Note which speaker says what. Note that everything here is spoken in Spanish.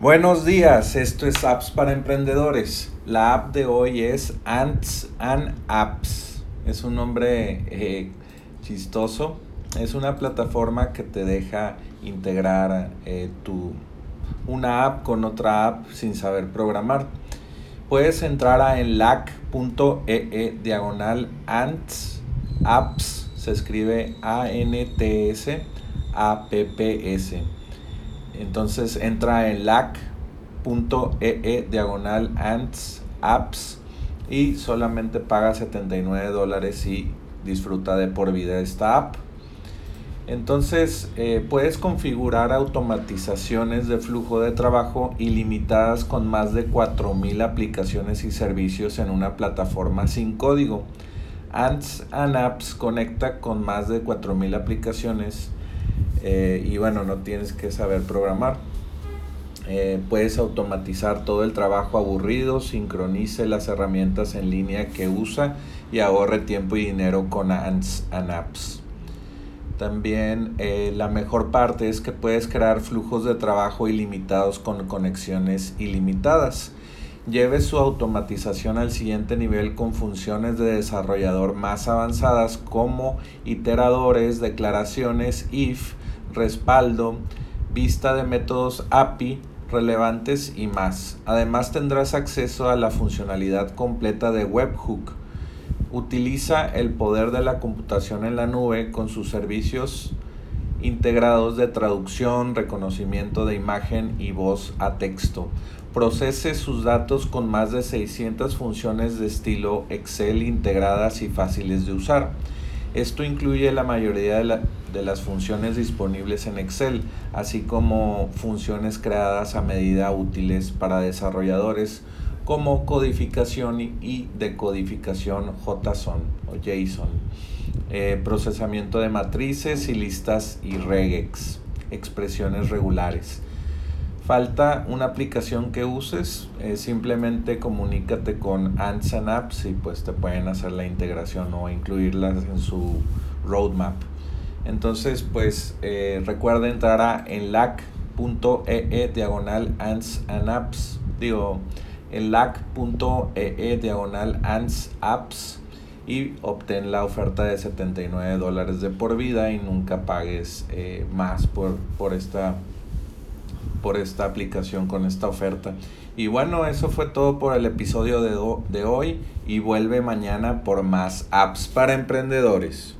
Speaker 1: Buenos días, esto es Apps para Emprendedores. La app de hoy es Ants and Apps. Es un nombre eh, chistoso. Es una plataforma que te deja integrar eh, tu, una app con otra app sin saber programar. Puedes entrar a enlac.ee e diagonal ants apps. Se escribe A-N-T-S A-P-P-S entonces entra en lac.ee e diagonal ants apps y solamente paga 79 dólares y disfruta de por vida esta app. Entonces eh, puedes configurar automatizaciones de flujo de trabajo ilimitadas con más de 4.000 aplicaciones y servicios en una plataforma sin código. Ants and Apps conecta con más de 4.000 aplicaciones eh, y bueno, no tienes que saber programar. Eh, puedes automatizar todo el trabajo aburrido, sincronice las herramientas en línea que usa y ahorre tiempo y dinero con Ants and Apps. También eh, la mejor parte es que puedes crear flujos de trabajo ilimitados con conexiones ilimitadas. Lleve su automatización al siguiente nivel con funciones de desarrollador más avanzadas como iteradores, declaraciones, if, respaldo, vista de métodos API relevantes y más. Además tendrás acceso a la funcionalidad completa de Webhook. Utiliza el poder de la computación en la nube con sus servicios integrados de traducción, reconocimiento de imagen y voz a texto. Procese sus datos con más de 600 funciones de estilo Excel integradas y fáciles de usar. Esto incluye la mayoría de, las funciones disponibles en Excel, así como funciones creadas a medida útiles para desarrolladores como codificación y decodificación JSON o JSON, eh, procesamiento de matrices y listas y regex, expresiones regulares falta una aplicación que uses, eh, simplemente comunícate con Ants and Apps y pues te pueden hacer la integración o incluirlas en su roadmap. Entonces pues eh, recuerda entrar a enlac.ee e diagonal Apps, digo enlac.ee e diagonal Apps y obtén la oferta de 79 dólares de por vida y nunca pagues eh, más por, por esta por esta aplicación con esta oferta. Y bueno, eso fue todo por el episodio de, de hoy y vuelve mañana por más apps para emprendedores.